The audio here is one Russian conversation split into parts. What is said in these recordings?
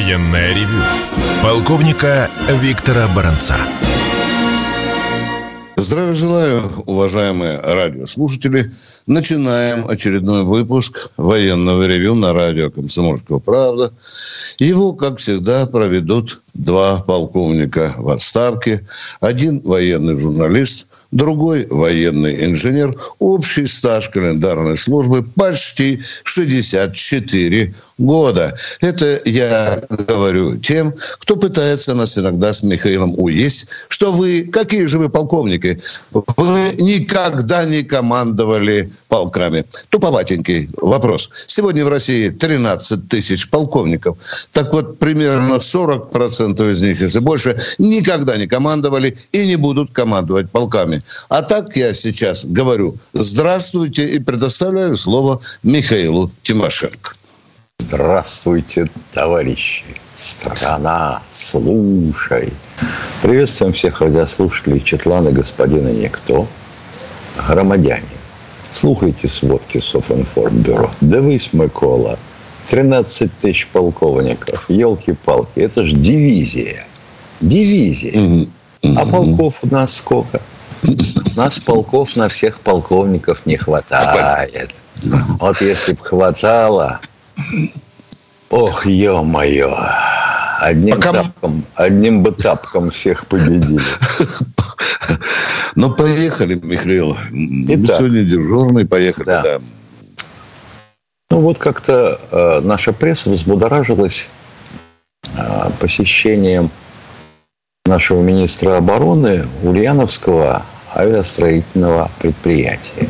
Военное ревю полковника Виктора Баранца. Здравия желаю, уважаемые радиослушатели. Начинаем очередной выпуск военного ревю на радио «Комсомольская правда». Его, как всегда, проведут два полковника в отставке, один военный журналист, другой военный инженер. Общий стаж календарной службы почти 64 года. Это я говорю тем, кто пытается нас иногда с Михаилом уесть, что вы, какие же вы полковники, вы никогда не командовали полками. Туповатенький вопрос. Сегодня в России 13 тысяч полковников. Так вот, примерно 40% из них, если больше, никогда не командовали и не будут командовать полками. А так я сейчас говорю «Здравствуйте» и предоставляю слово Михаилу Тимошенко. Здравствуйте, товарищи! Страна, слушай! Приветствуем всех радиослушателей Четлана господина Никто, громадяне. Слухайте сводки Софинформбюро. Дивись, Микола, 13 тысяч полковников, елки-палки, это же дивизия. Дивизия. А полков у нас сколько? У нас полков на всех полковников не хватает. Вот если бы хватало, ох, ё-моё, одним, Пока... тапком, одним бы тапком всех победили. Ну, поехали, Михаил. Итак, сегодня дежурный, поехали, да. да. Ну, вот как-то э, наша пресса взбудоражилась э, посещением нашего министра обороны Ульяновского авиастроительного предприятия.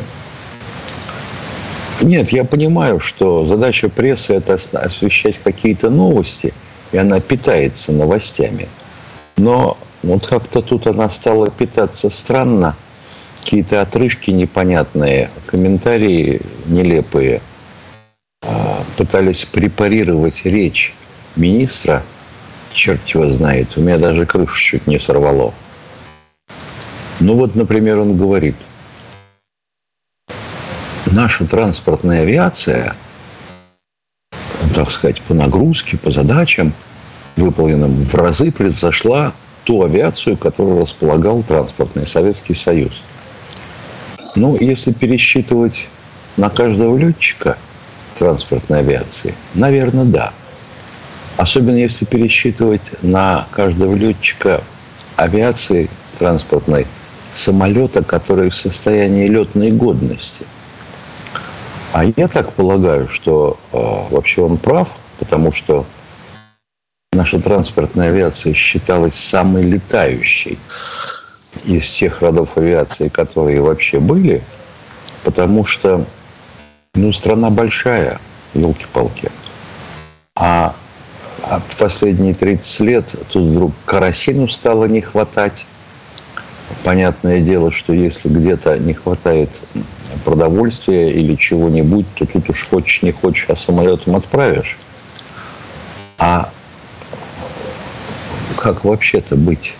Нет, я понимаю, что задача прессы – это освещать какие-то новости, и она питается новостями. Но вот как-то тут она стала питаться странно. Какие-то отрывки непонятные, комментарии нелепые. А, пытались препарировать речь министра. Черт его знает. У меня даже крышу чуть не сорвало. Ну вот, например, он говорит, наша транспортная авиация, так сказать, по нагрузке, по задачам, выполненным в разы, превзошла ту авиацию, которую располагал транспортный Советский Союз. Ну, если пересчитывать на каждого летчика транспортной авиации, наверное, да. Особенно если пересчитывать на каждого летчика авиации транспортной самолета, который в состоянии летной годности. А я так полагаю, что э, вообще он прав, потому что наша транспортная авиация считалась самой летающей из всех родов авиации, которые вообще были, потому что ну, страна большая, елки-палки. А, а в последние 30 лет тут вдруг карасину стало не хватать. Понятное дело, что если где-то не хватает продовольствия или чего-нибудь, то тут уж хочешь не хочешь, а самолетом отправишь. А как вообще-то быть?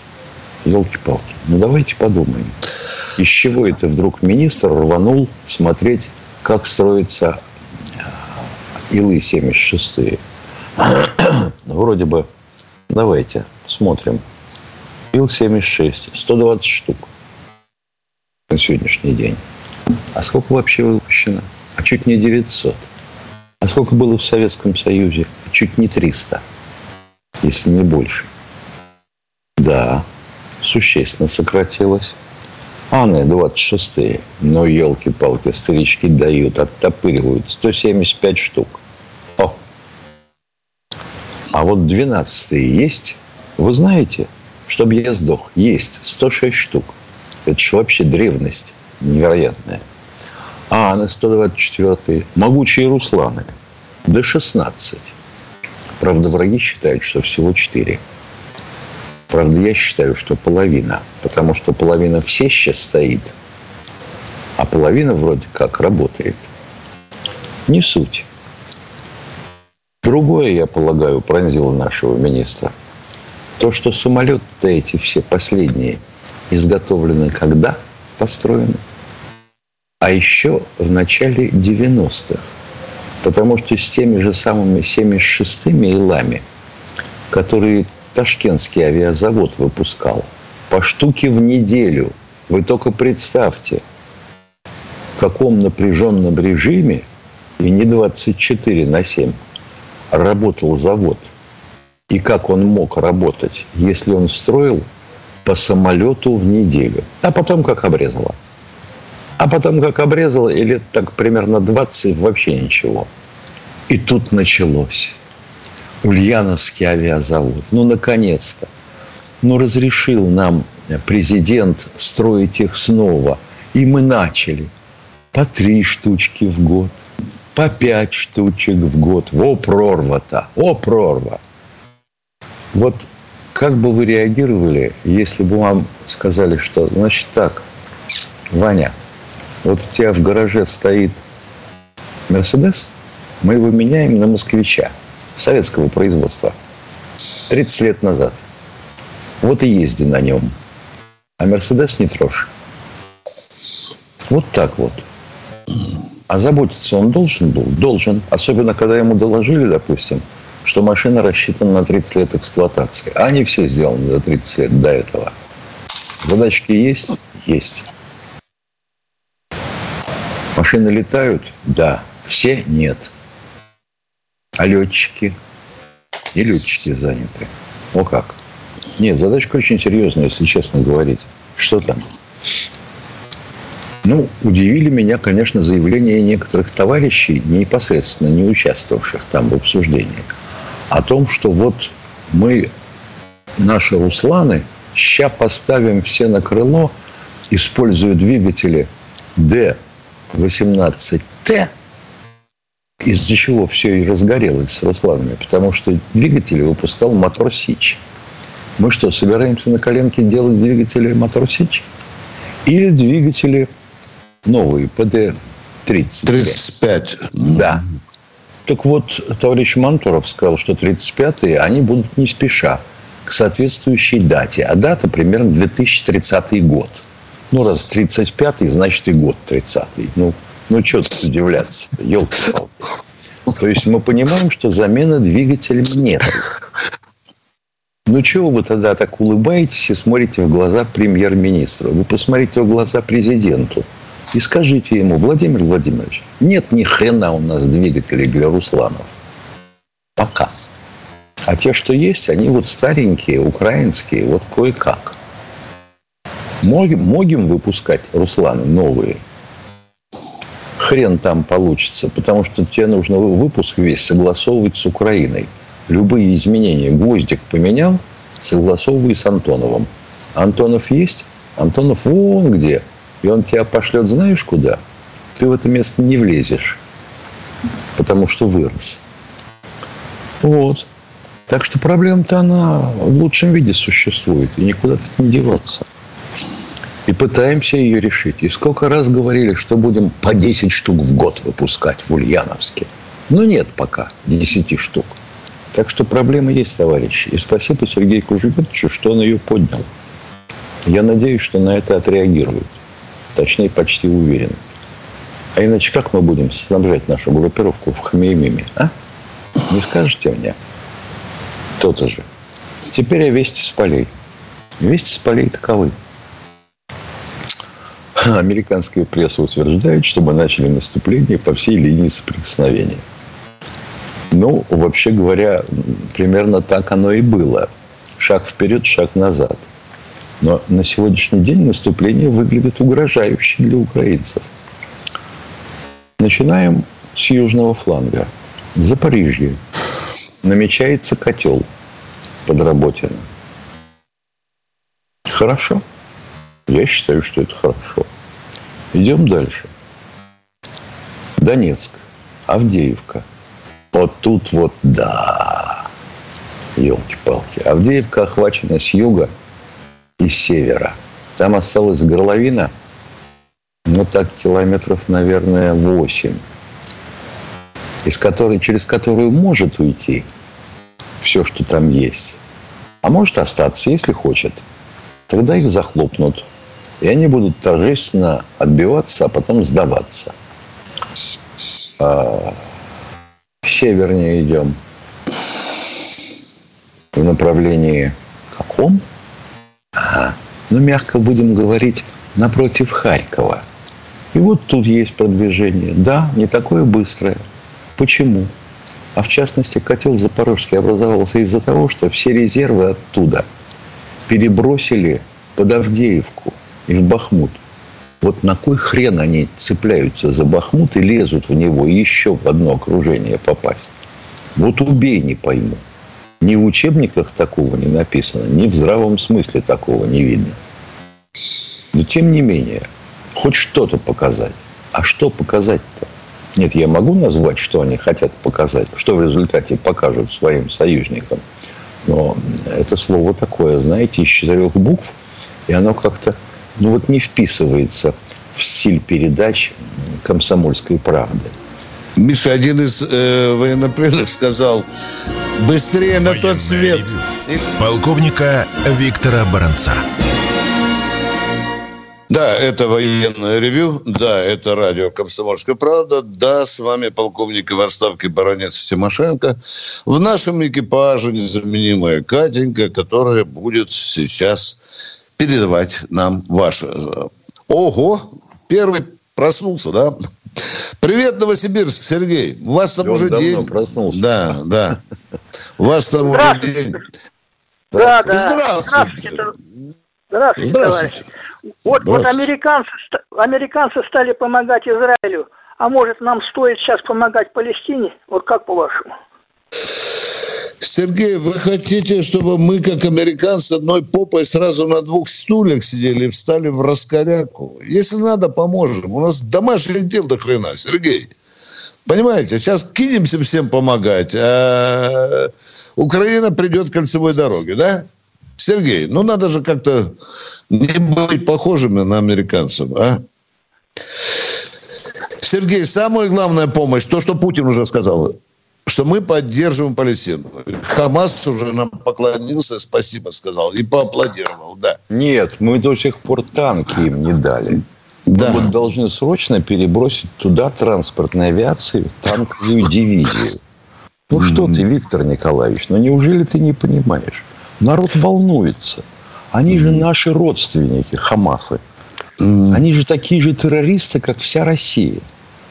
Елки-палки. Ну, давайте подумаем. Из чего это вдруг министр рванул смотреть, как строятся э, Илы-76? Ну, вроде бы, давайте смотрим. Ил-76, 120 штук на сегодняшний день. А сколько вообще выпущено? А чуть не 900. А сколько было в Советском Союзе? А чуть не 300, если не больше. Да, существенно сократилось. А на 26-е, ну, елки-палки, старички дают, оттопыривают. 175 штук. А вот 12-е есть? Вы знаете, чтобы я сдох, есть 106 штук. Это же вообще древность невероятная. А на 124-е могучие Русланы. До 16. Правда, враги считают, что всего 4. Правда, я считаю, что половина. Потому что половина все сейчас стоит, а половина вроде как работает. Не суть. Другое, я полагаю, пронзило нашего министра. То, что самолеты-то эти все последние изготовлены когда построены? А еще в начале 90-х. Потому что с теми же самыми 76-ми Илами которые Ташкентский авиазавод выпускал по штуке в неделю. Вы только представьте, в каком напряженном режиме и не 24 на 7 работал завод. И как он мог работать, если он строил по самолету в неделю. А потом как обрезало. А потом как обрезало, и лет так примерно 20 вообще ничего. И тут началось. Ульяновский авиазавод. Ну, наконец-то. Ну, разрешил нам президент строить их снова. И мы начали. По три штучки в год. По пять штучек в год. О, прорва-то. О, прорва. Вот как бы вы реагировали, если бы вам сказали, что, значит так, Ваня, вот у тебя в гараже стоит Мерседес, мы его меняем на москвича советского производства 30 лет назад. Вот и езди на нем. А Мерседес не трожь. Вот так вот. А заботиться он должен был? Должен. Особенно, когда ему доложили, допустим, что машина рассчитана на 30 лет эксплуатации. А они все сделаны за 30 лет до этого. Задачки есть? Есть. Машины летают? Да. Все? Нет. А летчики? И летчики заняты. О как. Нет, задачка очень серьезная, если честно говорить. Что там? Ну, удивили меня, конечно, заявления некоторых товарищей, непосредственно не участвовавших там в обсуждении, о том, что вот мы, наши Русланы, ща поставим все на крыло, используя двигатели Д-18Т, из-за чего все и разгорелось с Русланами, потому что двигатели выпускал мотор Сич. Мы что, собираемся на коленке делать двигатели мотор Сич? Или двигатели новые, ПД-30. 35. Да. Так вот, товарищ Мантуров сказал, что 35-е, они будут не спеша, к соответствующей дате. А дата примерно 2030 год. Ну, раз 35-й, значит и год 30-й. Ну, ну что тут удивляться? Елки-палки. То есть мы понимаем, что замены двигателем нет. Ну, чего вы тогда так улыбаетесь и смотрите в глаза премьер-министру? Вы посмотрите в глаза президенту и скажите ему, Владимир Владимирович, нет ни хрена у нас двигателей для Русланов. Пока. А те, что есть, они вот старенькие, украинские, вот кое-как. Можем, выпускать Русланы новые? Хрен там получится, потому что тебе нужно выпуск весь согласовывать с Украиной. Любые изменения Гвоздик поменял, согласовывай с Антоновым. Антонов есть? Антонов вон где – и он тебя пошлет знаешь куда, ты в это место не влезешь, потому что вырос. Вот. Так что проблема-то она в лучшем виде существует, и никуда тут не деваться. И пытаемся ее решить. И сколько раз говорили, что будем по 10 штук в год выпускать в Ульяновске. Но нет пока 10 штук. Так что проблема есть, товарищи. И спасибо Сергею Кужевичу, что он ее поднял. Я надеюсь, что на это отреагируют. Точнее, почти уверен. А иначе как мы будем снабжать нашу группировку в Хмеймиме, а? Не скажете мне? То-то же. Теперь о вести с полей. Вести с полей таковы. Американская пресса утверждает, что мы начали наступление по всей линии соприкосновения. Ну, вообще говоря, примерно так оно и было. Шаг вперед, шаг назад – но на сегодняшний день наступление выглядит угрожающе для украинцев. Начинаем с южного фланга. Запорижье. Намечается котел под Работино. Хорошо. Я считаю, что это хорошо. Идем дальше. Донецк. Авдеевка. Вот тут вот, да. Елки-палки. Авдеевка охвачена с юга – и севера. Там осталась горловина, ну так километров, наверное, 8, из которой, через которую может уйти все, что там есть. А может остаться, если хочет. Тогда их захлопнут. И они будут торжественно отбиваться, а потом сдаваться. А, севернее идем. в направлении каком? Ну, мягко будем говорить, напротив Харькова. И вот тут есть продвижение. Да, не такое быстрое. Почему? А в частности, котел Запорожский образовался из-за того, что все резервы оттуда перебросили под Авдеевку и в Бахмут. Вот на кой хрен они цепляются за Бахмут и лезут в него еще в одно окружение попасть? Вот убей, не пойму. Ни в учебниках такого не написано, ни в здравом смысле такого не видно. Но тем не менее, хоть что-то показать. А что показать-то? Нет, я могу назвать, что они хотят показать, что в результате покажут своим союзникам. Но это слово такое, знаете, из четырех букв, и оно как-то ну вот не вписывается в стиль передач комсомольской правды. Миша, один из э, военнопленных сказал, быстрее на тот свет. Ревю. Полковника Виктора Баранца. Да, это военное ревю, да, это радио «Комсомольская правда», да, с вами полковник в отставке баронец Тимошенко. В нашем экипаже незаменимая Катенька, которая будет сейчас передавать нам ваше... Ого, первый проснулся, да? Привет, Новосибирск, Сергей. У вас там Он уже давно день. проснулся. Да, да. У вас там уже день. Да, да. Здравствуйте. Здравствуйте, Здравствуйте. товарищ. Вот, американцы стали помогать Израилю. А может, нам стоит сейчас помогать Палестине? Вот как по-вашему? Сергей, вы хотите, чтобы мы, как американцы, одной попой сразу на двух стульях сидели и встали в раскоряку? Если надо, поможем. У нас домашних дел до хрена, Сергей. Понимаете, сейчас кинемся всем помогать, а Украина придет к кольцевой дороге, да? Сергей, ну надо же как-то не быть похожими на американцев, а? Сергей, самая главная помощь, то, что Путин уже сказал, что мы поддерживаем Палестину. Хамас уже нам поклонился, спасибо сказал и поаплодировал, да. Нет, мы до сих пор танки им не дали. Да. Мы вот должны срочно перебросить туда транспортной авиации танковую дивизию. Ну что ты, Виктор Николаевич, ну неужели ты не понимаешь? Народ волнуется. Они же наши родственники, Хамасы. Они же такие же террористы, как вся Россия.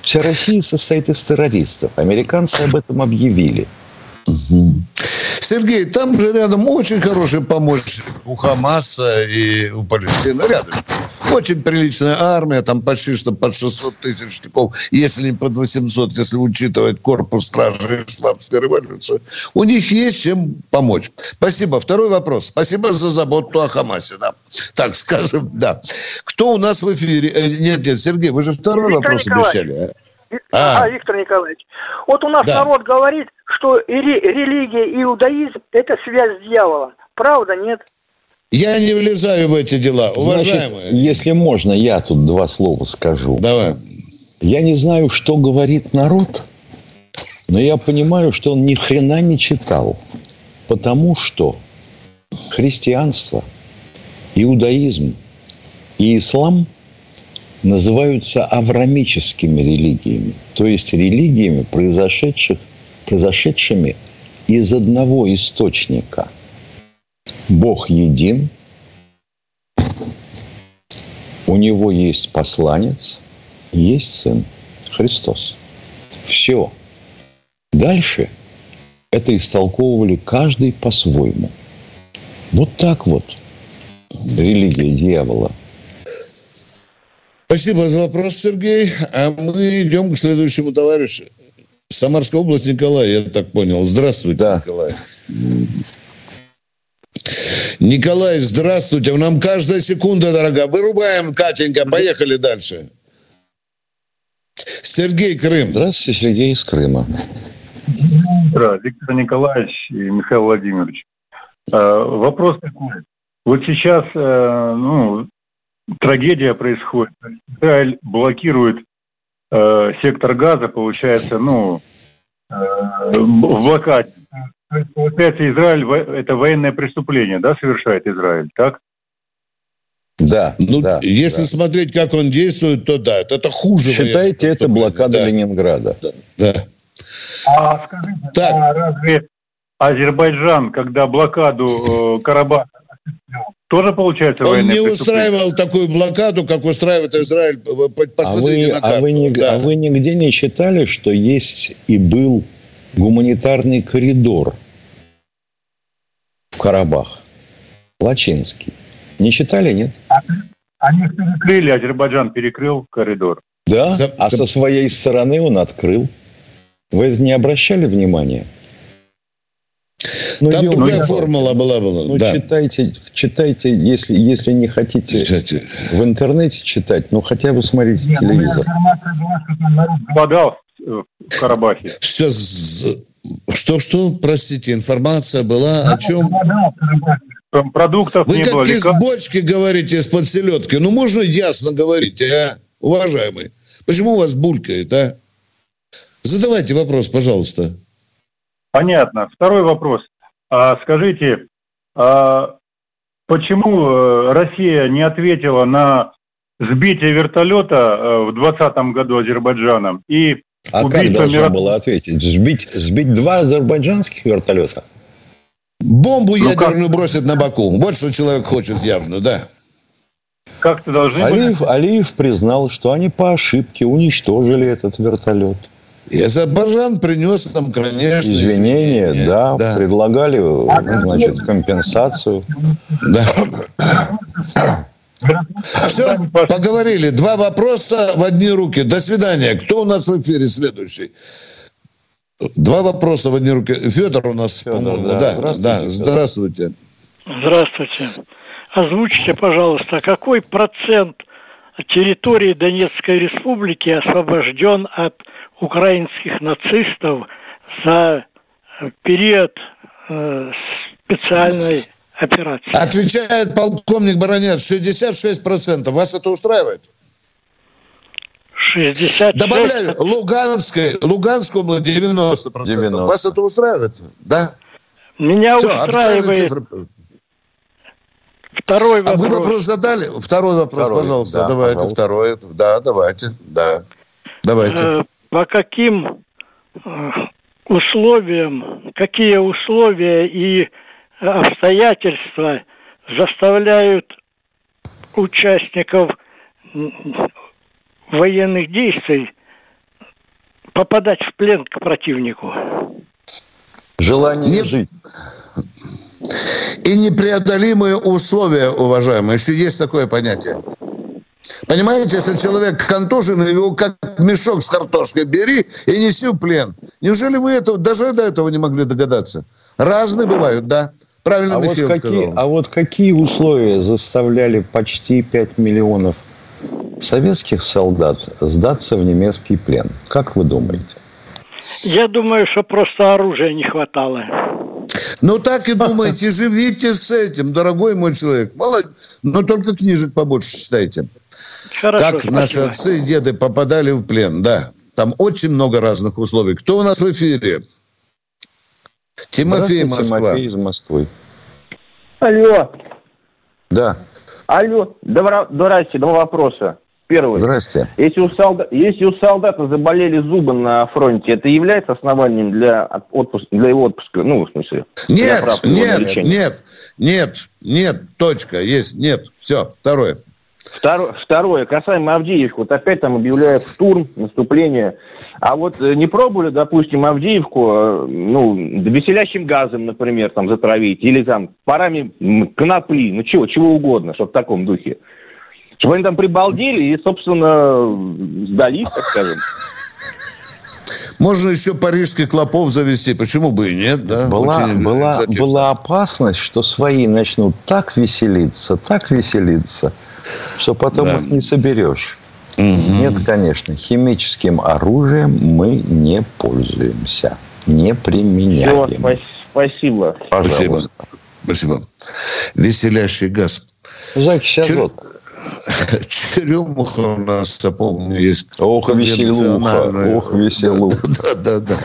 Вся Россия состоит из террористов. Американцы об этом объявили. Сергей, там же рядом очень хороший помощник у Хамаса и у Палестины. Рядом. Очень приличная армия, там почти что под 600 тысяч штыков, если не под 800, если учитывать корпус стражи исламской революции. У них есть чем помочь. Спасибо. Второй вопрос. Спасибо за заботу о Хамасе. Да. Так скажем, да. Кто у нас в эфире? Э, Нет, нет, Сергей, вы же второй Виктор вопрос Николаевич. обещали. А? А. А, Виктор Николаевич. Вот у нас Да. народ говорит, что и ре- религия и иудаизм – это связь с дьяволом. Правда, нет? Я не влезаю в эти дела. Уважаемые. Значит, если можно, я тут два слова скажу. Давай. Я не знаю, что говорит народ, но я понимаю, что он ни хрена не читал. Потому что христианство, иудаизм и ислам называются аврамическими религиями, то есть религиями, произошедших, произошедшими из одного источника. Бог един, у него есть посланец, есть сын Христос. Все. Дальше это истолковывали каждый по-своему. Вот так вот религия дьявола. Спасибо за вопрос, Сергей. А мы идем к следующему товарищу. Самарская область, Николай, я так понял. Здравствуйте, Да. Николай. Николай, здравствуйте. Нам каждая секунда дорога. Вырубаем, Катенька. Поехали дальше. Сергей Крым. Здравствуйте, Сергей из Крыма. утро, Виктор Николаевич и Михаил Владимирович. Э, Вопрос такой. Вот сейчас, э, ну, трагедия происходит. Израиль блокирует э, сектор газа, получается, ну, э, в блокаде. То есть, получается, Израиль это военное преступление, да, совершает Израиль, так? Да, Ну, да, если да. смотреть, как он действует, то да, это, это хуже. Считайте, это блокада Да, Ленинграда. Да. А скажите, Так. а разве Азербайджан, когда блокаду э, Карабаха тоже получается Он не устраивал такую блокаду, как устраивает Израиль. Посмотрите а вы, на карту. А вы, не, да. а вы нигде не читали, что есть и был гуманитарный коридор в Карабах? Лачинский. Не читали, нет? Они перекрыли, Азербайджан перекрыл коридор. Да, За... а со своей стороны он открыл. Вы не обращали внимания? Ну, Там другая ну, формула была. была. Ну, да. читайте, читайте, если, если не хотите Читайте. в интернете читать, ну, хотя бы смотрите Нет, телевизор. Голодал в Карабахе. Сейчас, что, что, простите, информация была о чем? Там продуктов Вы не как было. из бочки говорите из-под селедки. Ну, можно ясно говорить, а, уважаемый? Почему у вас булькает, а? Задавайте вопрос, пожалуйста. Понятно. Второй вопрос. А, скажите, а почему э, Россия не ответила на сбитие вертолета э, в 2020 году Азербайджаном и а как должна мира... была ответить? Сбить, сбить два азербайджанских вертолета? Бомбу ну, ядерную как? бросит на Баку. Вот что человек хочет явно, да. Как-то должны Алиев, были... Алиев признал, что они по ошибке уничтожили этот вертолет. И Азербайджан принес нам, конечно, извинения, извинения да, да, предлагали, значит, компенсацию. Да. Все, поговорили. Два вопроса в одни руки. До свидания. Кто у нас в эфире следующий? Два вопроса в одни руки. Федор у нас, Федор, по-моему. Да, да, здравствуйте, да. здравствуйте. Здравствуйте. Озвучьте, пожалуйста, какой процент территории Донецкой Республики освобожден от украинских нацистов за период э, специальной операции. Отвечает полковник Баранец, 66%. Вас это устраивает? 66. Добавляю, Луганской, Луганскую 90%. 90. Вас это устраивает? Да? Меня Все, устраивает. Второй вопрос. А вы вопрос задали? Второй вопрос, второй, пожалуйста. Да, давайте, пожалуйста. второй. Да, давайте. Да. Давайте. Э, по каким э, условиям, какие условия и обстоятельства заставляют участников военных действий попадать в плен к противнику? Желание Не... жить. И непреодолимые условия, уважаемые. Еще есть такое понятие. Понимаете, если человек контужен, его как мешок с картошкой бери и неси в плен. Неужели вы этого, даже до этого не могли догадаться? Разные бывают, да. Правильно а Михаил вот какие, сказал. А вот какие условия заставляли почти 5 миллионов советских солдат сдаться в немецкий плен? Как вы думаете? Я думаю, что просто оружия не хватало. Ну, так и думаете, живите с этим, дорогой мой человек. Молодец. Но только книжек побольше читайте. Хорошо, как спасибо. наши отцы и деды попадали в плен, да. Там очень много разных условий. Кто у нас в эфире? Тимофей Москва. Тимофей из Москвы. Алло. Да. Алло. Добро... Здрасте, два вопроса. Первый. Здрасте. Если у, солдат, если у солдата заболели зубы на фронте, это является основанием для, отпуска, для его отпуска? Ну, в смысле? Нет, нет, нет, нет, нет, точка, есть, нет. Все, второе. Второе, второе, касаемо Авдеевки, вот опять там объявляют штурм, наступление. А вот э, не пробовали, допустим, Авдеевку, э, ну, веселящим газом, например, там затравить, или там парами конопли, ну чего, чего угодно, чтобы в таком духе. Чтобы они там прибалдели и, собственно, сдались, так скажем. Можно еще парижский клопов завести, почему бы и нет, да? Была, была, была опасность, что свои начнут так веселиться, так веселиться, что потом да. их не соберешь. Угу. Нет, конечно, химическим оружием мы не пользуемся, не применяем. Все, спасибо. Пожалуйста. Спасибо. Спасибо. Веселящий газ. Закись азот. Черемуха у нас, я помню, есть. Ох, веселуха. Ох, веселуха. Да, да, да.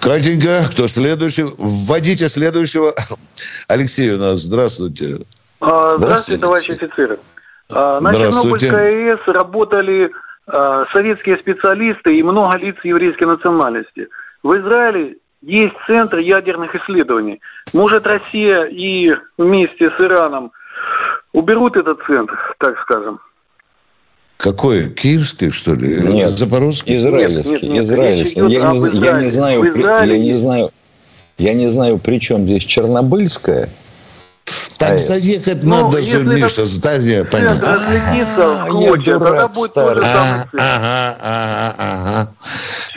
Катенька, кто следующий? Вводите следующего. Алексей у нас, здравствуйте. А, здравствуйте, товарищи офицеры. А, на Чернобыльской АЭС работали а, советские специалисты и много лиц еврейской национальности. В Израиле есть центр ядерных исследований. Может, Россия и вместе с Ираном уберут этот центр, так скажем? Какой? Киевский, что ли? Нет. Запорожский? Израильский. Нет, нет, нет. Израильский. Я, не, я не знаю, Израиле я не знаю, я не знаю, при чем здесь Чернобыльская. Так А, заехать ну, надо же, Миша, здание, понятно. разлетится А, в я клочья, тогда будет тот же старый. самый А, ага, ага, ага.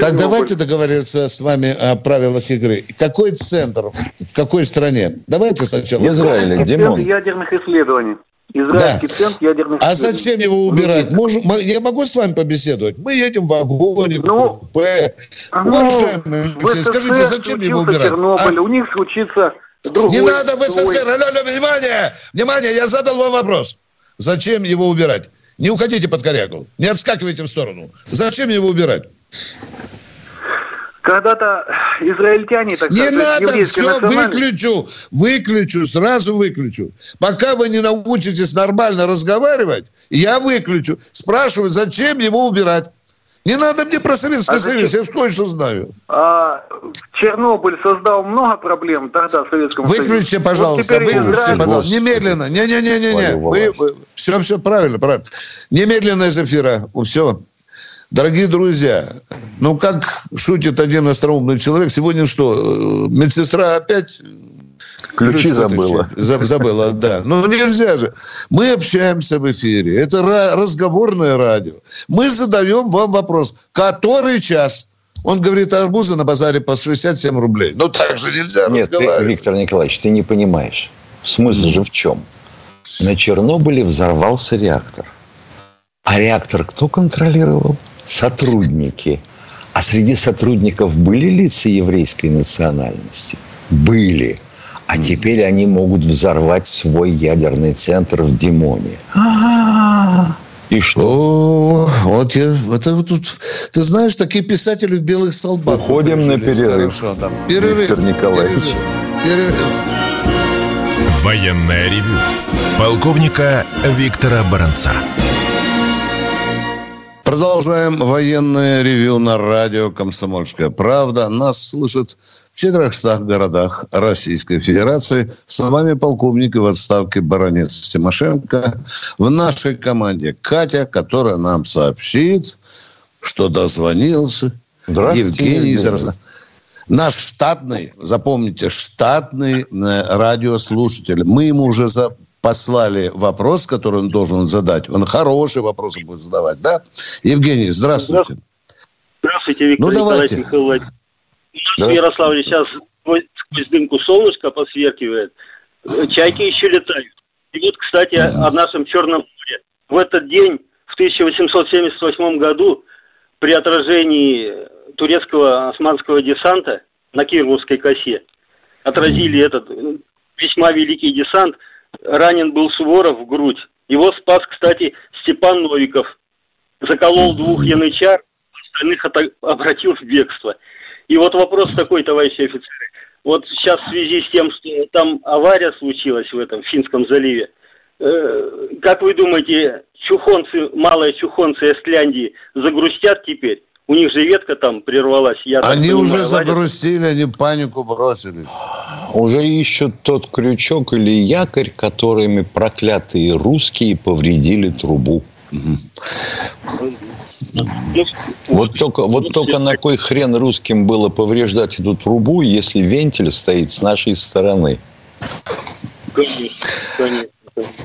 Так давайте договориться с вами о правилах игры. Какой центр? В какой стране? Давайте сначала. Израиля, Центр Димон. ядерных исследований. Израильский Да. центр ядерных А исследований. зачем его убирать? Можем- мо- я могу с вами побеседовать? Мы едем в вагоне, в Ну, купе. Ну, Уважаемые, в СССР скажите, зачем его убирать? Чернобыль, А? у них случится другой. Не надо в. СССР. Алло, алло, внимание! Внимание, я задал вам вопрос. Зачем его убирать? Не уходите под корягу. Не отскакивайте в сторону. Зачем его убирать? Когда-то израильтяне, так Не сказать, надо, все, национальности- выключу, выключу, сразу выключу. Пока вы не научитесь нормально разговаривать, я выключу. Спрашиваю, зачем его убирать? Не надо мне про Советский А? Союз, я кое-что знаю. А, Чернобыль создал много проблем тогда в Советском Выключите, Союзе. пожалуйста, вот выключите, Израиль- пожалуйста. Немедленно. Не-не-не-не-не. Все, все правильно, правильно. Немедленно из эфира. Все. Дорогие друзья, ну как шутит один остроумный человек, сегодня что, э, медсестра опять Ключи Ключ забыла. вытащи. За- Забыла, да. Ну, нельзя же. Мы общаемся в эфире. Это ра- разговорное радио. Мы задаем вам вопрос. Который час? Он говорит, арбузы на базаре по 67 рублей. Ну, так же нельзя Нет, ты. Виктор Николаевич, ты не понимаешь. Смысл же в чем? На Чернобыле взорвался реактор. А реактор кто контролировал? Сотрудники. А среди сотрудников были лица еврейской национальности? Были. А теперь они могут взорвать свой ядерный центр в Димоне. А-а-а. И что? О, вот я, это вот тут, ты знаешь, такие писатели в белых столбах. Уходим на перерыв. Хорошо, там. Перерыв. Виктор Николаевич. Перерыв. перерыв. Военное ревю полковника Виктора Баранца. Продолжаем военное ревю на радио «Комсомольская правда». Нас слышат в 400 городах Российской Федерации. С вами полковник в отставке баронец Тимошенко. В нашей команде Катя, которая нам сообщит, что дозвонился Евгений из. Наш штатный, запомните, штатный э, радиослушатель. Мы ему уже за- послали вопрос, который он должен задать. Он хороший вопрос будет задавать, да? Евгений, здравствуйте. Здравствуйте, Виктор Ну, давайте. Николаевич в Здравствуйте. Ярославле сейчас сквозь дымку солнышко посверкивает. Чайки еще летают. И вот, кстати, о нашем Черном море. В этот день, в 1878 году, при отражении турецкого османского десанта на Кировской косе, отразили этот весьма великий десант, ранен был Суворов в грудь. Его спас, кстати, Степан Новиков. Заколол двух янычар, остальных обратил в бегство. И вот вопрос такой, товарищи офицеры. Вот сейчас в связи с тем, что там авария случилась в этом Финском заливе, э, как вы думаете, чухонцы, малые чухонцы Эстляндии загрустят теперь? У них же ветка там прервалась. Я Они понимаю, уже загрустили, они панику бросились. Уже ищут тот крючок или якорь, которыми проклятые русские повредили трубу. Вот только, вот ну, только на кой хрен русским было повреждать эту трубу, если вентиль стоит с нашей стороны? Конечно, конечно.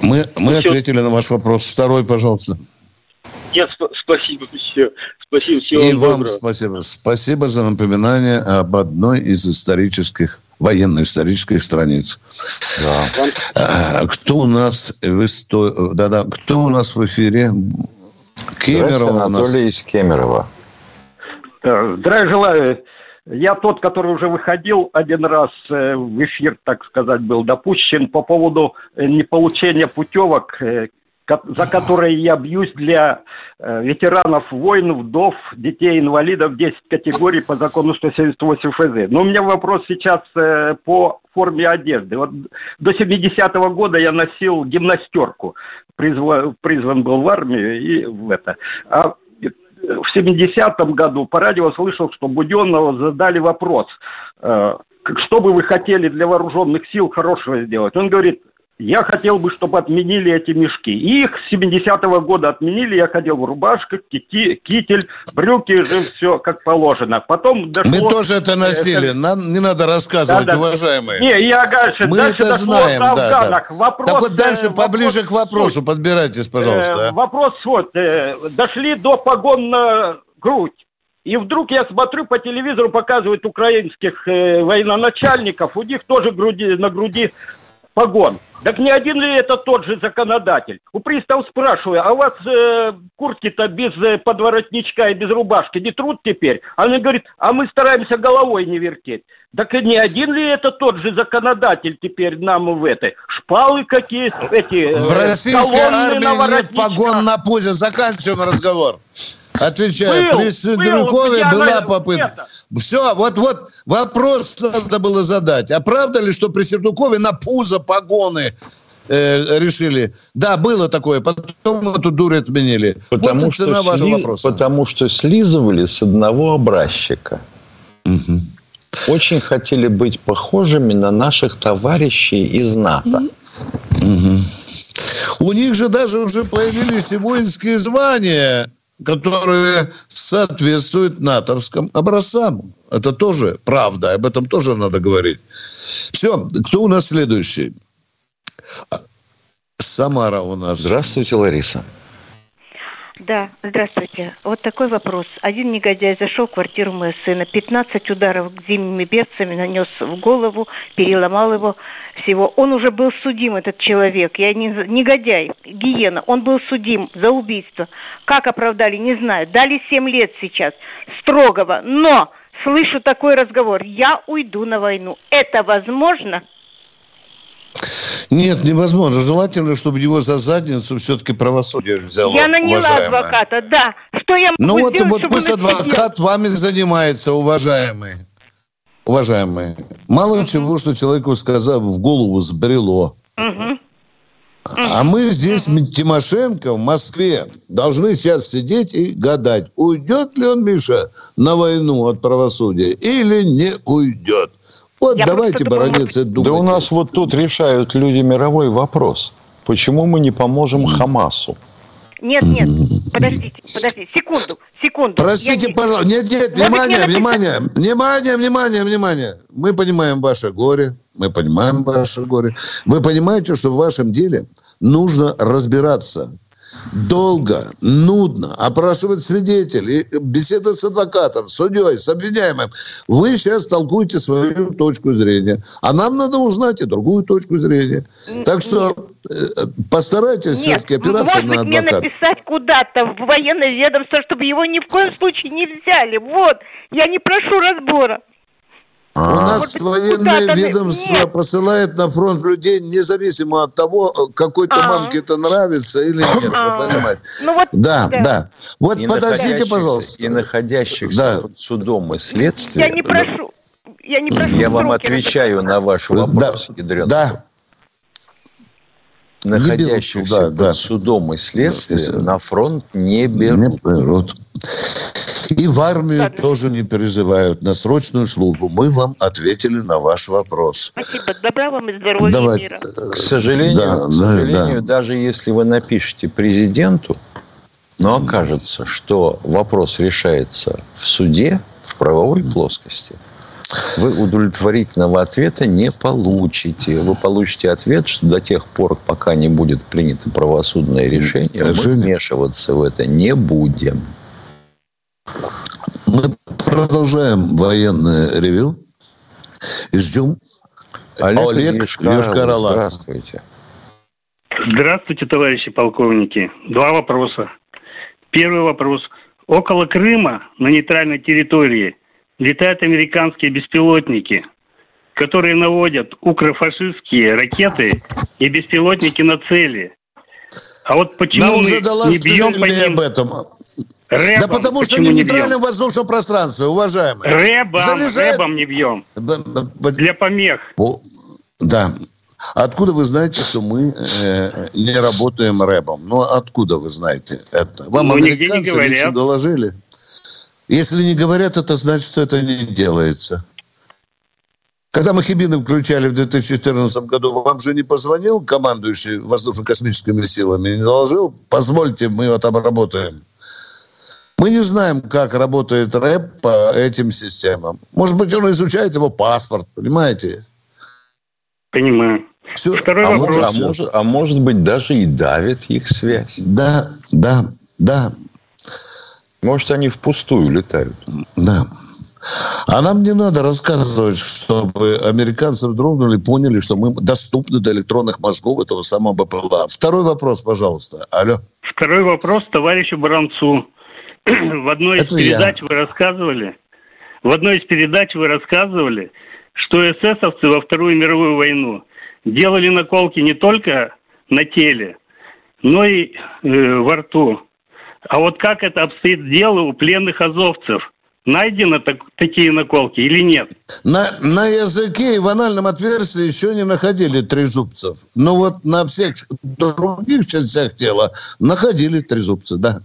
Мы, мы Ну, ответили на ваш вопрос. Второй, пожалуйста. Нет, сп- спасибо еще. Спасибо, всего И вам доброго. спасибо. Спасибо за напоминание об одной из исторических, военно-исторических страниц. Да. А, Кто у нас в исто- Да-да, кто у нас в эфире? Кемерово у нас. Анатолий из Кемерово. Э, Здравия желаю. Я тот, который уже выходил один раз э, в эфир, так сказать, был допущен по поводу э, неполучения путевок, э, за которые я бьюсь для э, ветеранов войн, вдов, детей, инвалидов, 10 категорий по закону 178 ФЗ. Но у меня вопрос сейчас э, по форме одежды. Вот до 70-го года я носил гимнастерку, призва- призван был в армию и в это. А в 70-м году по радио слышал, что Буденного задали вопрос, э, что бы вы хотели для вооруженных сил хорошего сделать. Он говорит, я хотел бы, чтобы отменили эти мешки. Их с 70-го года отменили. Я ходил в рубашках, кити, китель, брюки, же все как положено. Потом дошло... Мы тоже это носили. Это... Нам не надо рассказывать, да, да. уважаемые. Не, я дальше. Мы дальше это знаем, да, да. Вопрос, так вот дальше вопрос, поближе к вопросу. Подбирайтесь, пожалуйста. Э, вопрос вот. Э, дошли до погон на грудь. И вдруг я смотрю по телевизору, показывают украинских э, военачальников, у них тоже груди, на груди погон. Так не один ли это тот же законодатель? У пристав спрашиваю, а у вас э, куртки-то без э, подворотничка и без рубашки не труд теперь? Она говорит, а мы стараемся головой не вертеть. Так и не один ли это тот же законодатель теперь нам в этой? Шпалы какие, эти... Э, в российской армии нет погон на пузе. Заканчиваем разговор. Отвечаю, был, при Сидорюкове был, была попытка. Это. Все, вот-вот вопрос надо было задать. А правда ли, что при Сердукове на пузо погоны э, решили? Да, было такое. Потом эту дурь отменили. Потому вот что вашего сли... вопроса. Потому что слизывали с одного образчика. Угу. Очень хотели быть похожими на наших товарищей из НАТО. Угу. У них же даже уже появились и воинские звания которые соответствуют натовским образцам. Это тоже правда, об этом тоже надо говорить. Все, кто у нас следующий? Самара у нас. Здравствуйте, Лариса. Да, здравствуйте. Вот такой вопрос. Один негодяй зашел в квартиру моего сына, 15 ударов зимними берцами нанес в голову, переломал его всего. Он уже был судим, этот человек. Я не негодяй, гиена. Он был судим за убийство. Как оправдали, не знаю. Дали 7 лет сейчас, строгого. Но слышу такой разговор. Я уйду на войну. Это возможно? Нет, невозможно. Желательно, чтобы его за задницу все-таки правосудие взяло. Я наняла уважаемая. адвоката, да. Что я могу Ну вот, вот пусть адвокат вами занимается, уважаемый. Уважаемые. Мало uh чего, что человеку сказал, в голову сбрело. А мы здесь, Тимошенко, в Москве, должны сейчас сидеть и гадать, уйдет ли он, Миша, на войну от правосудия или не уйдет. Вот Я давайте, баронец, думать. Да у нас вот тут решают люди мировой вопрос. Почему мы не поможем Хамасу? Нет, нет, подождите, подождите, секунду, секунду. Простите, Я... пожалуйста, нет, нет, Может, внимание, внимание, внимание, внимание, внимание. Мы понимаем ваше горе, мы понимаем ваше горе. Вы понимаете, что в вашем деле нужно разбираться долго, нудно опрашивать свидетелей, беседовать с адвокатом, судьей, с обвиняемым. Вы сейчас толкуете свою точку зрения. А нам надо узнать и другую точку зрения. Так что э, постарайтесь все-таки опираться может на адвоката. мне написать куда-то в военное ведомство, чтобы его ни в коем случае не взяли. Вот, я не прошу разбора. У нас военное ведомство нет. посылает на фронт людей независимо от того, какой-то а. мамке это нравится или нет. Вы а. понимаете? Ну, вот, да, да, да. Вот и подождите, пожалуйста. И находящихся да. под судом и следствием. Я не прошу. Я, не прошу я вам отвечаю на ваш вопрос, да, Ядрен. Да. Находящихся да, под да. судом и следствием да, на фронт не берут. Не берут. И в армию да, тоже не переживают на срочную службу. Мы вам ответили на ваш вопрос. Спасибо. Добра вам и здоровья Давай. мира. К сожалению, да, к сожалению да. даже если вы напишете президенту, но окажется, что вопрос решается в суде, в правовой плоскости, вы удовлетворительного ответа не получите. Вы получите ответ, что до тех пор, пока не будет принято правосудное решение, мы вмешиваться в это не будем. Мы продолжаем военное ревю и ждем Олег, Олег Йошкар-Ола. Здравствуйте. Здравствуйте, товарищи полковники. Два вопроса. Первый вопрос. Около Крыма, на нейтральной территории, летают американские беспилотники, которые наводят укрофашистские ракеты и беспилотники на цели. А вот почему Нам мы уже не бьем по ним... об этом. Рэбом. Да потому что они в нейтральном воздушном пространстве, уважаемые. Рэбом, Залезает... рэбом не бьем. Для помех. Да. Откуда вы знаете, что мы э, не работаем рэпом? Ну, откуда вы знаете это? Вам Ну, не американцы лично доложили? Если не говорят, это значит, что это не делается. Когда мы Хибины включали в 2014 году, вам же не позвонил командующий воздушно-космическими силами, не доложил? Позвольте, мы вот обработаем. Мы не знаем, как работает рэп по этим системам. Может быть, он изучает его паспорт, понимаете? Понимаю. Все. Второй А вопрос. может, а, может, а может быть, даже и давит их связь. Да, да, да, Может, они впустую летают. да. А нам не надо рассказывать, чтобы американцы дрогнули, поняли, что мы доступны до электронных мозгов этого самого БПЛА. Второй вопрос, пожалуйста. Алло. Второй вопрос товарищу Баранцу. В одной из я. передач вы рассказывали, в одной из передач вы рассказывали, что эсэсовцы во Вторую мировую войну делали наколки не только на теле, но и э, во рту. А вот как это обстоит дело у пленных азовцев? Найдены так- такие наколки или нет? На, на языке и в анальном отверстии еще не находили трезубцев. Но вот на всех других частях тела находили трезубцы. Да.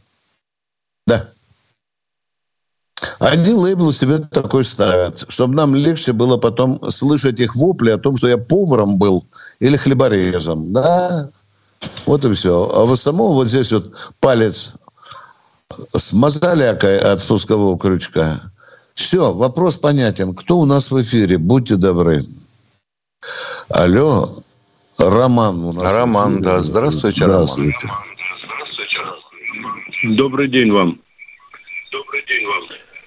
Они лейбл себе такой ставят, чтобы нам легче было потом слышать их вопли о том, что я поваром был или хлеборезом. Да, вот и все. А вы самого вот здесь вот палец с мозолякой от спускового крючка. Все, вопрос понятен. Кто у нас в эфире? Будьте добры. Алло, Роман у нас. в Роман, эфире. да. Здравствуйте, Роман. Здравствуйте. Добрый день вам.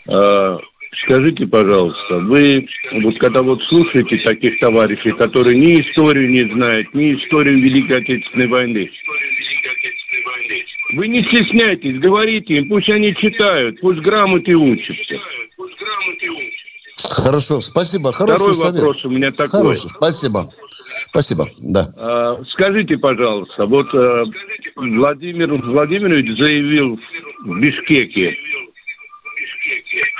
Вам. скажите, пожалуйста, вы вот когда вот слушаете таких товарищей, которые ни историю не знают, ни историю Великой Отечественной войны, вы не стесняйтесь, говорите им, пусть они читают, пусть грамоты учатся. Хорошо, спасибо. Хороший Второй совет. вопрос у меня такой. Хороший, спасибо. Спасибо, да. А, Скажите, пожалуйста, вот э, Владимир Владимирович заявил в Бишкеке,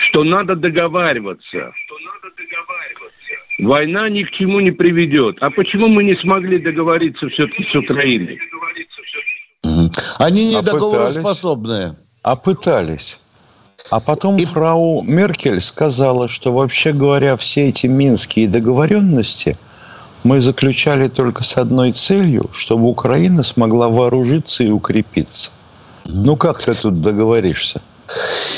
что надо договариваться. Война ни к чему не приведет. А почему мы не смогли договориться все-таки с Украиной? Они не А договороспособные. А пытались. А потом фрау Меркель сказала, что вообще говоря, все эти минские договоренности мы заключали только с одной целью, чтобы Украина смогла вооружиться и укрепиться. Ну как ты тут договоришься?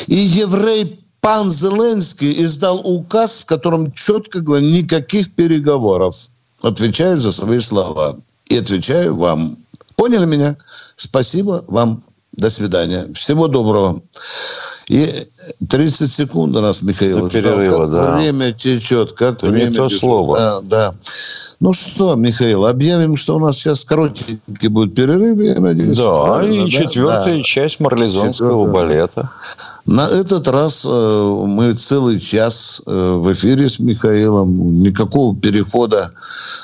И еврей пан Зеленский издал указ, в котором четко говорит, никаких переговоров. Отвечаю за свои слова. И отвечаю вам. Поняли меня? Спасибо вам. До свидания. Всего доброго. И 30 секунд у нас, Михаил. До перерыва, как да. время течет, как Это не время то бежит. слово. Да, да. Ну что, Михаил, объявим, что у нас сейчас коротенький будет перерыв, я надеюсь. Да, правильно, и четвертая Да. часть марлезонского Четвертая. балета. На этот раз э, мы целый час э, в эфире с Михаилом. Никакого перехода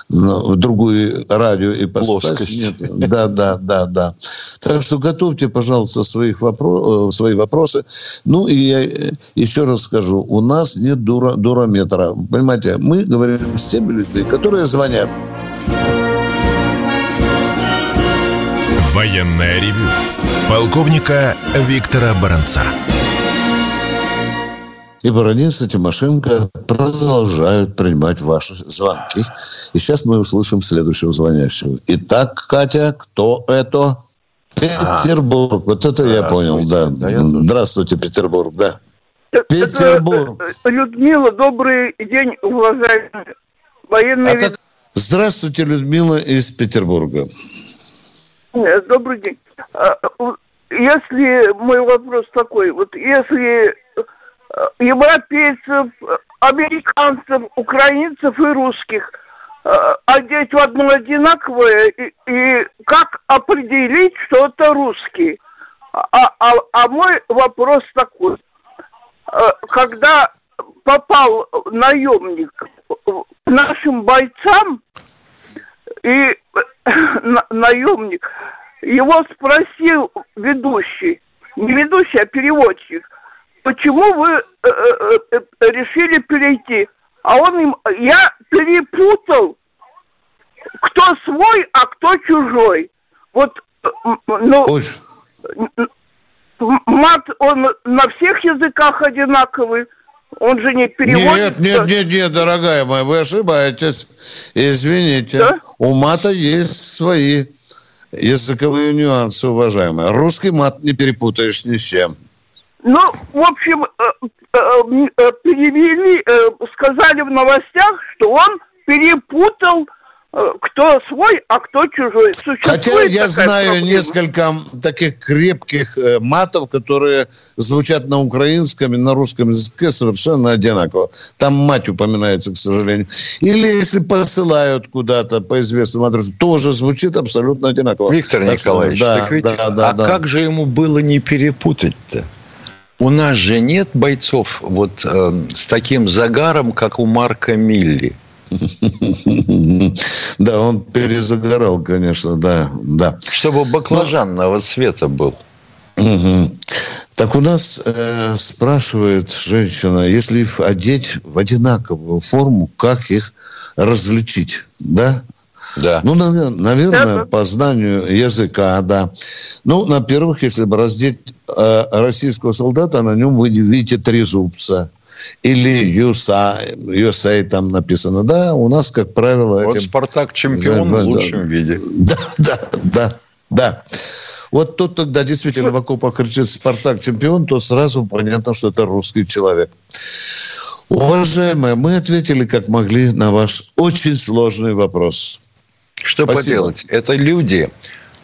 в другую радио и Плоскость. нет. Да, да, да, да. Так что готовьте, пожалуйста, своих вопро- э, свои вопросы. Ну и я э, еще раз скажу, у нас нет дура, дурометра. Понимаете, мы говорим с теми людьми, которые звонят. Военное ревю полковника Виктора Баранца. И Баранец и Тимошенко продолжают принимать ваши звонки. И сейчас мы услышим следующего звонящего. Итак, Катя, кто это? Петербург. Вот это я понял, да. Здравствуйте, Петербург, да. Петербург. Это, э, Людмила, добрый день, уважаемые военные... А как- Здравствуйте, Людмила из Петербурга. Э, Добрый день. Если мой вопрос такой, вот если э, европейцев, э, американцев, украинцев и русских э, одеть в одно одинаковое, и, и как определить, что это русские? А, а, а мой вопрос такой. Э, Когда попал наемник к нашим бойцам, и э, на- наемник, его спросил ведущий, не ведущий, а переводчик, почему вы э, э, э, решили перейти? А он им, я перепутал, кто свой, а кто чужой. Вот, ну, мат, он на всех языках одинаковый. Он же не переводит. Нет, нет, нет, нет, дорогая моя, вы ошибаетесь. Извините. Да? У мата есть свои языковые нюансы, уважаемые. Русский мат не перепутаешь ни с чем. Ну, в общем, э, э, э, перевели, сказали в новостях, что он перепутал кто свой, а кто чужой. Существует Хотя я знаю проблема. несколько таких крепких матов, которые звучат на украинском и на русском языке совершенно одинаково. Там мать упоминается, к сожалению. Или если посылают куда-то по известному адресу, тоже звучит абсолютно одинаково. Виктор так Николаевич, что, да, так ведь, да, да, а да. как же ему было не перепутать-то? У нас же нет бойцов вот э, с таким загаром, как у Марка Милли. Да, он перезагорал, конечно, да, да. Чтобы баклажанного цвета был. Так у нас э, спрашивает женщина, если одеть в одинаковую форму, как их различить, да? Да. Ну, наверное, да. по знанию языка, да. Ну, на первых, если бы раздеть э, российского солдата, на нем вы видите три зубца. Или USA, USA там написано. Да, у нас, как правило... Вот этим... Спартак чемпион да, в лучшем да, виде. Да, да, да, да. Вот тут тогда действительно в окопах кричит «Спартак чемпион», то сразу понятно, что это русский человек. Уважаемые, мы ответили как могли на ваш очень сложный вопрос. Что Спасибо. поделать? Это люди.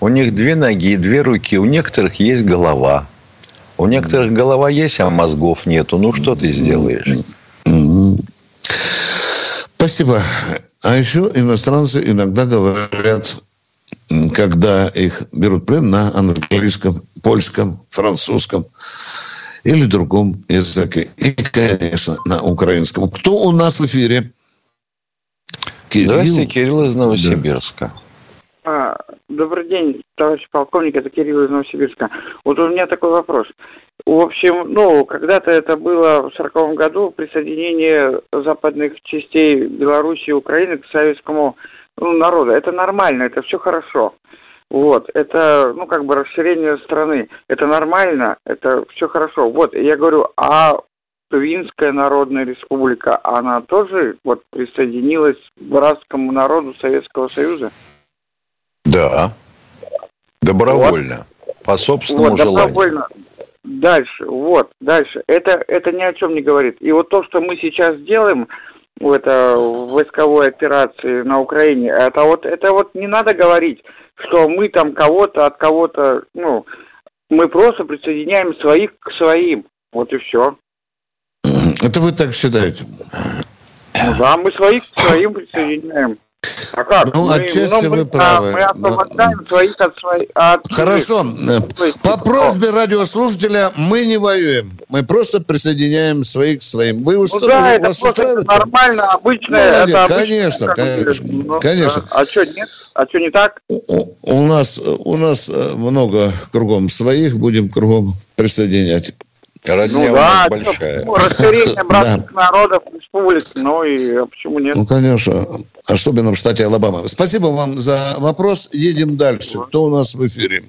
У них две ноги, две руки. У некоторых есть голова. У некоторых голова есть, а мозгов нету. Ну, что ты сделаешь? Спасибо. А еще иностранцы иногда говорят, когда их берут плен на английском, польском, французском или другом языке. И, конечно, на украинском. Кто у нас в эфире? Кирилл. Здравствуйте, Кирилл из Новосибирска. А, добрый день, товарищ полковник, это Кирилл из Новосибирска. Вот у меня такой вопрос. В общем, ну, когда-то это было в сороковом году присоединение западных частей Белоруссии и Украины к советскому ну, народу. Это нормально, это все хорошо. Вот, это, ну, как бы расширение страны. Это нормально, это все хорошо. Вот, я говорю, а Тувинская Народная Республика, она тоже вот присоединилась к братскому народу Советского Союза? Да. Добровольно. Вот. По собственному вот, желанию. Добровольно. Дальше, вот, дальше. Это, это ни о чем не говорит. И вот то, что мы сейчас делаем, в это войсковой операции на Украине, это вот, это вот не надо говорить, что мы там кого-то от кого-то, ну, мы просто присоединяем своих к своим. Вот и все. Это вы так считаете? Ну да, мы своих к своим присоединяем. А как? Ну, мы, отчасти ну, мы, вы правы. мы освобождаем Но... своих от своих... От Хорошо. По просьбе радиослушателя мы не воюем. Мы просто присоединяем своих к своим. Вы устро... ну, да, это устраивает? нормально, обычное. Ну, это конечно, обычное, конечно. Ну, конечно. А, а что, нет? А что, не так? У, у, нас, у нас э, много кругом своих, будем кругом присоединять. Родня ну, да, большая. Ну, расширение братских да. народов республики, ну и а почему нет? Ну, конечно, особенно в штате Алабама. Спасибо вам за вопрос. Едем дальше. Кто у нас в эфире?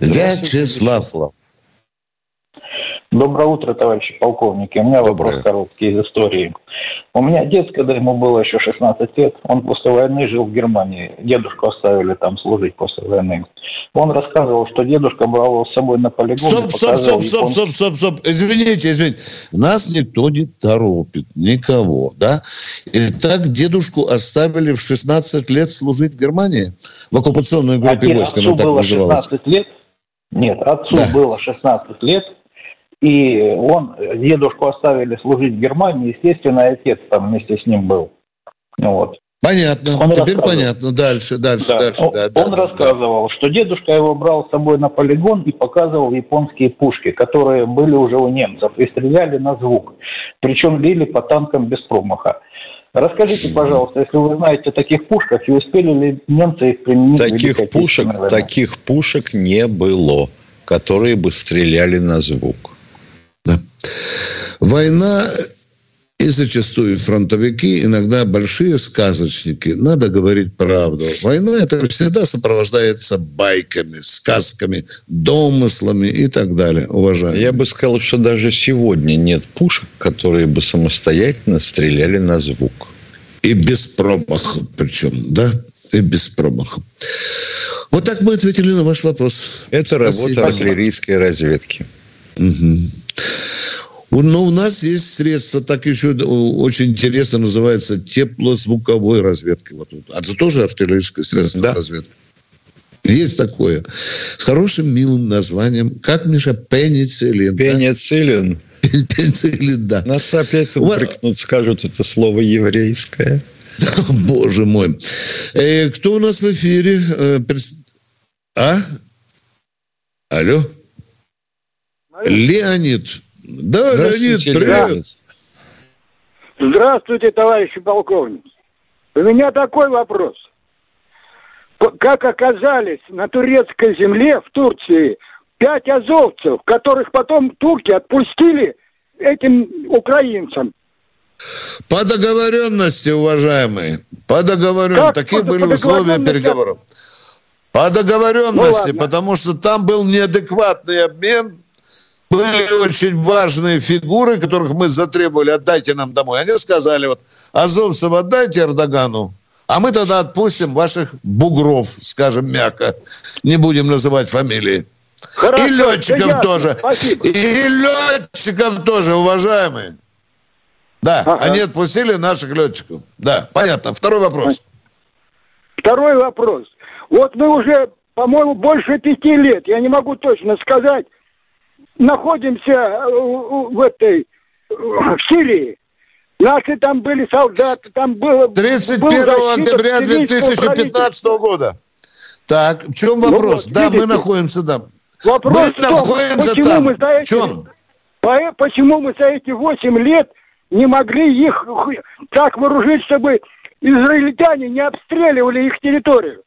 Вячеслав. Доброе утро, товарищи полковники. У меня Доброе. вопрос короткий из истории. У меня дед, когда ему было еще 16 лет, он после войны жил в Германии. Дедушку оставили там служить после войны. Он рассказывал, что дедушка брал его с собой на полигон. Стоп, стоп, стоп, стоп, стоп, стоп, стоп. Извините, извините. Нас никто не торопит, никого, да? И так дедушку оставили в 16 лет служить в Германии? В оккупационной группе а войск, она так было называлась. 16 лет? Нет, отцу да. было 16 лет, и он, дедушку оставили служить в Германии, естественно, отец там вместе с ним был. Вот. Понятно. Он Теперь понятно. Дальше, дальше, да. дальше. Он, да, он да, рассказывал, да. что дедушка его брал с собой на полигон и показывал японские пушки, которые были уже у немцев, и стреляли на звук. Причем били по танкам без промаха. Расскажите, пожалуйста, если вы знаете о таких пушках, и успели ли немцы их применить? Таких пушек, таких пушек не было, которые бы стреляли на звук. Война и зачастую фронтовики, иногда большие сказочники. Надо говорить правду. Война это всегда сопровождается байками, сказками, домыслами и так далее, уважаемые. Я бы сказал, что даже сегодня нет пушек, которые бы самостоятельно стреляли на звук. И без промаха причем, да? И без промаха. Вот так мы ответили на ваш вопрос. Это Спасибо. работа артиллерийской разведки. Угу. Но у нас есть средства, так еще очень интересно называется теплозвуковой разведки. Вот, это тоже артиллерийское средство да. разведки. Есть такое. С хорошим, милым названием. Как, Миша? Пенициллин. Пенициллин. Да? Пенициллин, да. Нас опять упрекнут, скажут, это слово еврейское. Боже мой. Э, кто у нас в эфире? Э, а? Алло? Леонид. Да, Леонид, привет. Здравствуйте, товарищи полковники. У меня такой вопрос. Как оказались на турецкой земле в Турции пять азовцев, которых потом турки отпустили этим украинцам? По договоренности, уважаемые. По договоренности. Такие были по условия переговоров. По договоренности, ну, потому что там был неадекватный обмен были очень важные фигуры, которых мы затребовали, отдайте нам домой. Они сказали, вот, азовцев отдайте Эрдогану, а мы тогда отпустим ваших бугров, скажем мягко. Не будем называть фамилии. Хорошо, и летчиков тоже. Спасибо. И летчиков тоже, уважаемые. Да, ага. они отпустили наших летчиков. Да, понятно. Второй вопрос. Второй вопрос. Вот мы уже, по-моему, больше пяти лет, я не могу точно сказать, находимся э, в этой в Сирии. Наши там были солдаты, там было... 31 был октября 2015 года. Так, в чем ну вопрос? Ну, вот, да, видите, мы находимся там. Вопрос мы находимся почему там. Мы за эти, в чем? Почему мы за эти 8 лет не могли их так вооружить, чтобы израильтяне не обстреливали их территорию?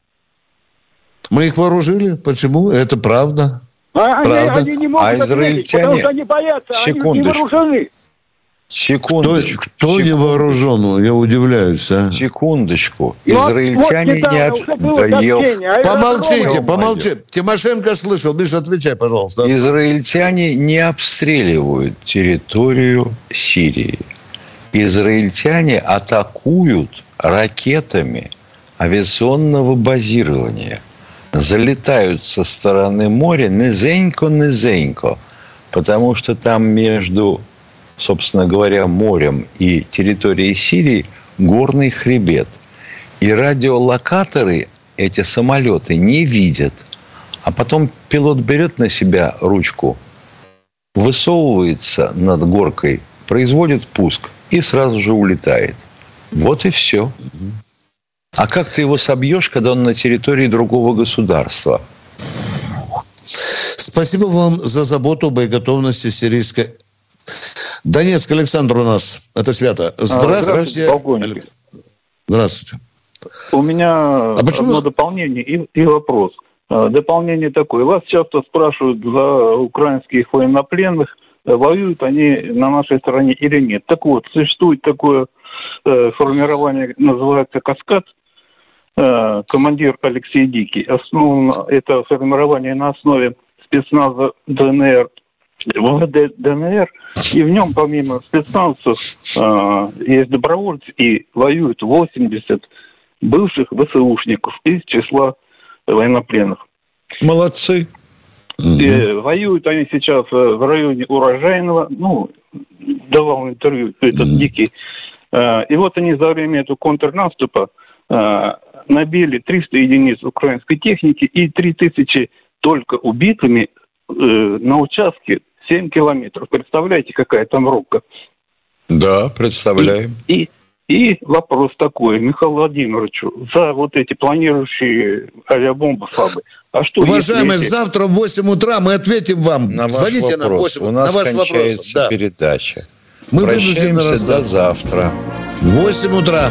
Мы их вооружили. Почему? Это правда. А, Правда? Они, они не могут а израильтяне... потому что они боятся, Секундочку. они не вооружены. Секундочку. Кто, кто не вооружен? Я удивляюсь, а. Секундочку. Израильтяне вот, не об... А помолчите, помолчите. Тимошенко слышал. Миша, отвечай, пожалуйста. Израильтяне не обстреливают территорию Сирии. Израильтяне атакуют ракетами авиационного базирования – залетают со стороны моря низенько-низенько, потому что там между, собственно говоря, морем и территорией Сирии горный хребет. И радиолокаторы эти самолеты не видят. А потом пилот берет на себя ручку, высовывается над горкой, производит пуск и сразу же улетает. Вот и все. А как ты его собьешь, когда он на территории другого государства? Спасибо вам за заботу о боеготовности сирийской. Донецк, Александр у нас. Это свято. А, здравствуйте. Здравствуйте. Здравствуйте. У меня а почему? одно дополнение и, и вопрос. А, дополнение такое. Вас часто спрашивают за украинских военнопленных, воюют они на нашей стороне или нет. Так вот, существует такое э, формирование, называется «Каскад», Э, командир Алексей Дикий. Основано это формирование на основе спецназа ДНР, ВВД ДНР, и в нем помимо спецназцев э, есть добровольцы и воюют 80 бывших ВСУшников из числа военнопленных. Молодцы. И э, воюют они сейчас в районе Урожайного, ну, давал интервью этот Дикий. И вот они за время этого контрнаступа набили 300 единиц украинской техники и 3000 только убитыми э, на участке 7 километров. Представляете, какая там рубка? Да, представляем. И, и, и вопрос такой, Михаилу Владимировичу, за вот эти планирующие авиабомбы ФАБы. А что, Уважаемый, эти... завтра в 8 утра мы ответим вам. На Звоните ваш вопрос. нам 8 У нас на ваш вопрос. Да. передача. Мы Прощаемся до завтра. В 8 утра.